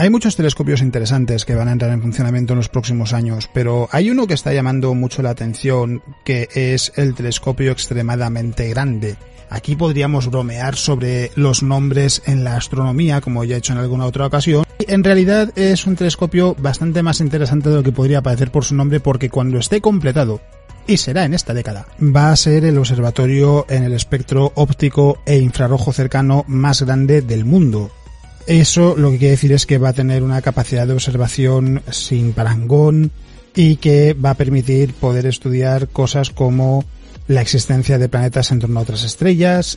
Hay muchos telescopios interesantes que van a entrar en funcionamiento en los próximos años, pero hay uno que está llamando mucho la atención, que es el telescopio extremadamente grande. Aquí podríamos bromear sobre los nombres en la astronomía, como ya he hecho en alguna otra ocasión. En realidad es un telescopio bastante más interesante de lo que podría parecer por su nombre, porque cuando esté completado, y será en esta década, va a ser el observatorio en el espectro óptico e infrarrojo cercano más grande del mundo. Eso lo que quiere decir es que va a tener una capacidad de observación sin parangón y que va a permitir poder estudiar cosas como la existencia de planetas en torno a otras estrellas,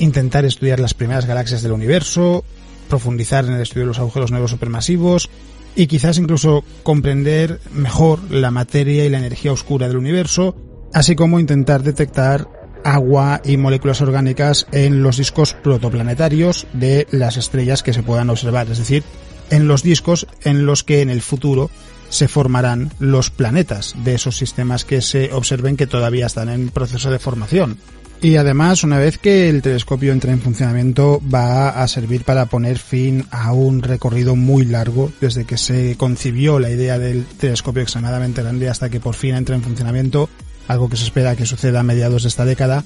intentar estudiar las primeras galaxias del universo, profundizar en el estudio de los agujeros negros supermasivos y quizás incluso comprender mejor la materia y la energía oscura del universo, así como intentar detectar agua y moléculas orgánicas en los discos protoplanetarios de las estrellas que se puedan observar, es decir, en los discos en los que en el futuro se formarán los planetas de esos sistemas que se observen que todavía están en proceso de formación. Y además, una vez que el telescopio entre en funcionamiento, va a servir para poner fin a un recorrido muy largo, desde que se concibió la idea del telescopio extremadamente grande hasta que por fin entre en funcionamiento algo que se espera que suceda a mediados de esta década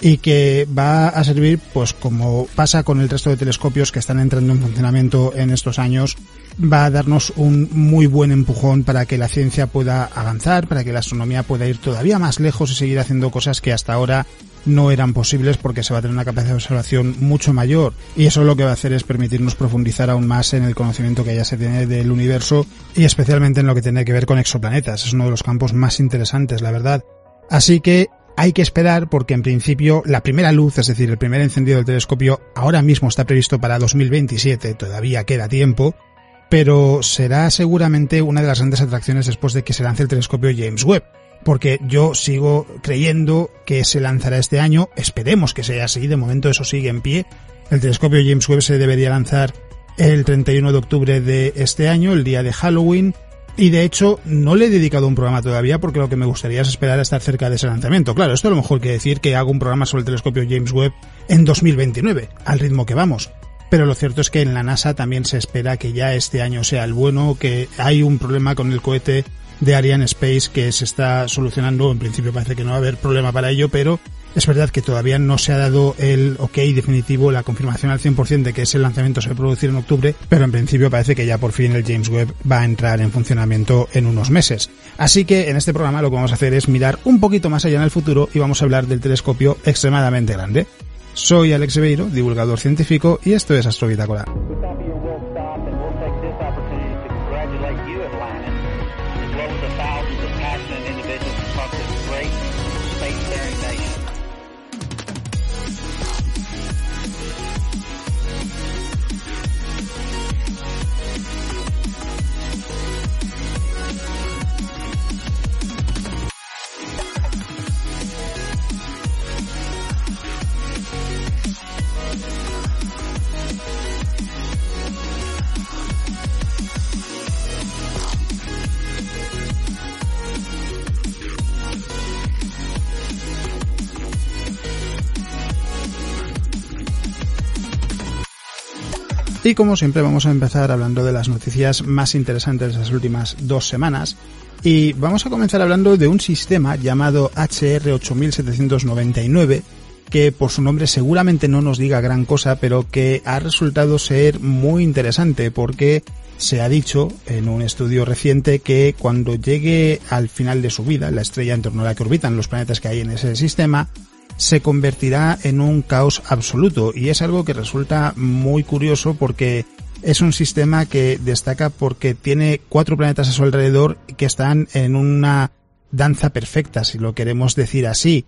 y que va a servir, pues como pasa con el resto de telescopios que están entrando en funcionamiento en estos años, va a darnos un muy buen empujón para que la ciencia pueda avanzar, para que la astronomía pueda ir todavía más lejos y seguir haciendo cosas que hasta ahora no eran posibles porque se va a tener una capacidad de observación mucho mayor y eso lo que va a hacer es permitirnos profundizar aún más en el conocimiento que ya se tiene del universo y especialmente en lo que tiene que ver con exoplanetas. Es uno de los campos más interesantes, la verdad. Así que hay que esperar porque en principio la primera luz, es decir, el primer encendido del telescopio, ahora mismo está previsto para 2027, todavía queda tiempo, pero será seguramente una de las grandes atracciones después de que se lance el telescopio James Webb, porque yo sigo creyendo que se lanzará este año, esperemos que sea así, de momento eso sigue en pie, el telescopio James Webb se debería lanzar el 31 de octubre de este año, el día de Halloween, y de hecho, no le he dedicado un programa todavía porque lo que me gustaría es esperar a estar cerca de ese lanzamiento. Claro, esto a lo mejor quiere decir que hago un programa sobre el telescopio James Webb en 2029, al ritmo que vamos. Pero lo cierto es que en la NASA también se espera que ya este año sea el bueno, que hay un problema con el cohete de Ariane Space que se está solucionando. En principio parece que no va a haber problema para ello, pero es verdad que todavía no se ha dado el ok definitivo, la confirmación al 100% de que ese lanzamiento se va a producir en octubre, pero en principio parece que ya por fin el James Webb va a entrar en funcionamiento en unos meses. Así que en este programa lo que vamos a hacer es mirar un poquito más allá en el futuro y vamos a hablar del telescopio extremadamente grande. Soy Alex Beiro, divulgador científico, y esto es Astrobitácora. Y como siempre vamos a empezar hablando de las noticias más interesantes de las últimas dos semanas. Y vamos a comenzar hablando de un sistema llamado HR8799 que por su nombre seguramente no nos diga gran cosa, pero que ha resultado ser muy interesante porque se ha dicho en un estudio reciente que cuando llegue al final de su vida, la estrella en torno a la que orbitan los planetas que hay en ese sistema, se convertirá en un caos absoluto y es algo que resulta muy curioso porque es un sistema que destaca porque tiene cuatro planetas a su alrededor que están en una danza perfecta, si lo queremos decir así.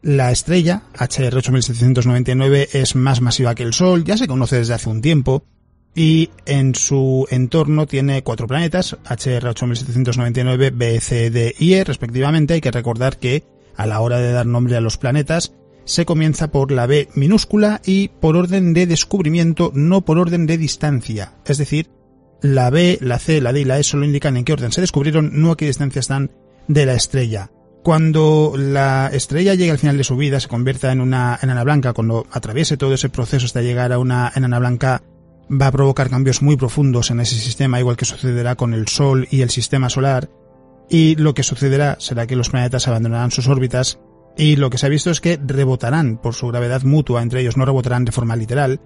La estrella, HR 8799, es más masiva que el Sol, ya se conoce desde hace un tiempo, y en su entorno tiene cuatro planetas, HR 8799, B, C, D y E, respectivamente. Hay que recordar que a la hora de dar nombre a los planetas, se comienza por la B minúscula y por orden de descubrimiento, no por orden de distancia. Es decir, la B, la C, la D y la E solo indican en qué orden se descubrieron, no a qué distancia están de la estrella. Cuando la estrella llegue al final de su vida, se convierta en una enana blanca, cuando atraviese todo ese proceso hasta llegar a una enana blanca, va a provocar cambios muy profundos en ese sistema, igual que sucederá con el Sol y el sistema solar. Y lo que sucederá será que los planetas abandonarán sus órbitas y lo que se ha visto es que rebotarán por su gravedad mutua entre ellos, no rebotarán de forma literal.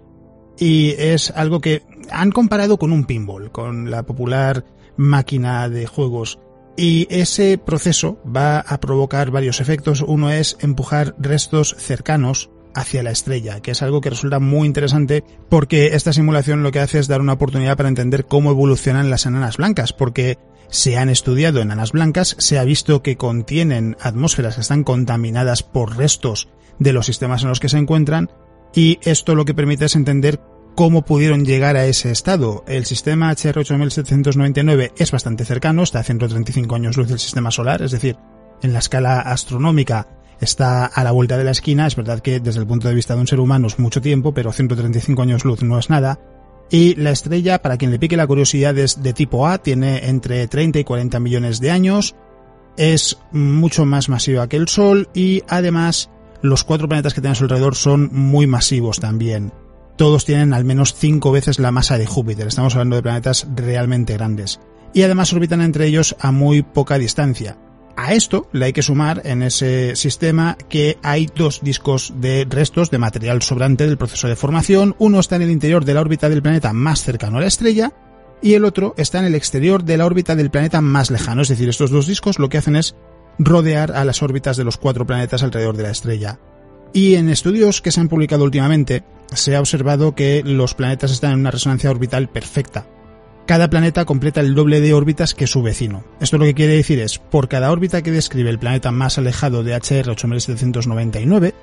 Y es algo que han comparado con un pinball, con la popular máquina de juegos y ese proceso va a provocar varios efectos. Uno es empujar restos cercanos hacia la estrella, que es algo que resulta muy interesante porque esta simulación lo que hace es dar una oportunidad para entender cómo evolucionan las enanas blancas, porque se han estudiado enanas blancas, se ha visto que contienen atmósferas que están contaminadas por restos de los sistemas en los que se encuentran, y esto lo que permite es entender cómo pudieron llegar a ese estado. El sistema HR 8799 es bastante cercano, está a 135 años luz del sistema solar, es decir, en la escala astronómica está a la vuelta de la esquina. Es verdad que desde el punto de vista de un ser humano es mucho tiempo, pero 135 años luz no es nada. Y la estrella, para quien le pique la curiosidad, es de tipo A, tiene entre 30 y 40 millones de años, es mucho más masiva que el Sol y además los cuatro planetas que tiene a su alrededor son muy masivos también todos tienen al menos cinco veces la masa de Júpiter. Estamos hablando de planetas realmente grandes. Y además orbitan entre ellos a muy poca distancia. A esto le hay que sumar en ese sistema que hay dos discos de restos de material sobrante del proceso de formación. Uno está en el interior de la órbita del planeta más cercano a la estrella y el otro está en el exterior de la órbita del planeta más lejano. Es decir, estos dos discos lo que hacen es rodear a las órbitas de los cuatro planetas alrededor de la estrella. Y en estudios que se han publicado últimamente, se ha observado que los planetas están en una resonancia orbital perfecta. Cada planeta completa el doble de órbitas que su vecino. Esto lo que quiere decir es, por cada órbita que describe el planeta más alejado de HR 8799,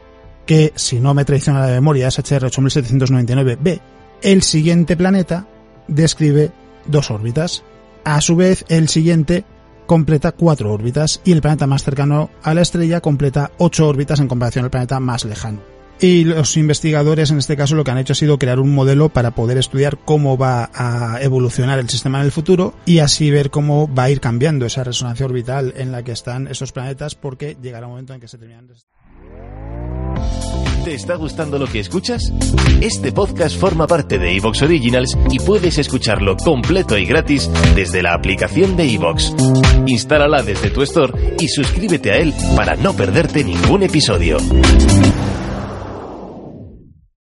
que si no me traiciona la memoria es HR 8799b, el siguiente planeta describe dos órbitas. A su vez, el siguiente completa cuatro órbitas y el planeta más cercano a la estrella completa ocho órbitas en comparación al planeta más lejano. Y los investigadores en este caso lo que han hecho ha sido crear un modelo para poder estudiar cómo va a evolucionar el sistema en el futuro y así ver cómo va a ir cambiando esa resonancia orbital en la que están esos planetas porque llegará un momento en que se terminan. ¿Te está gustando lo que escuchas? Este podcast forma parte de Evox Originals y puedes escucharlo completo y gratis desde la aplicación de Evox. Instálala desde tu store y suscríbete a él para no perderte ningún episodio.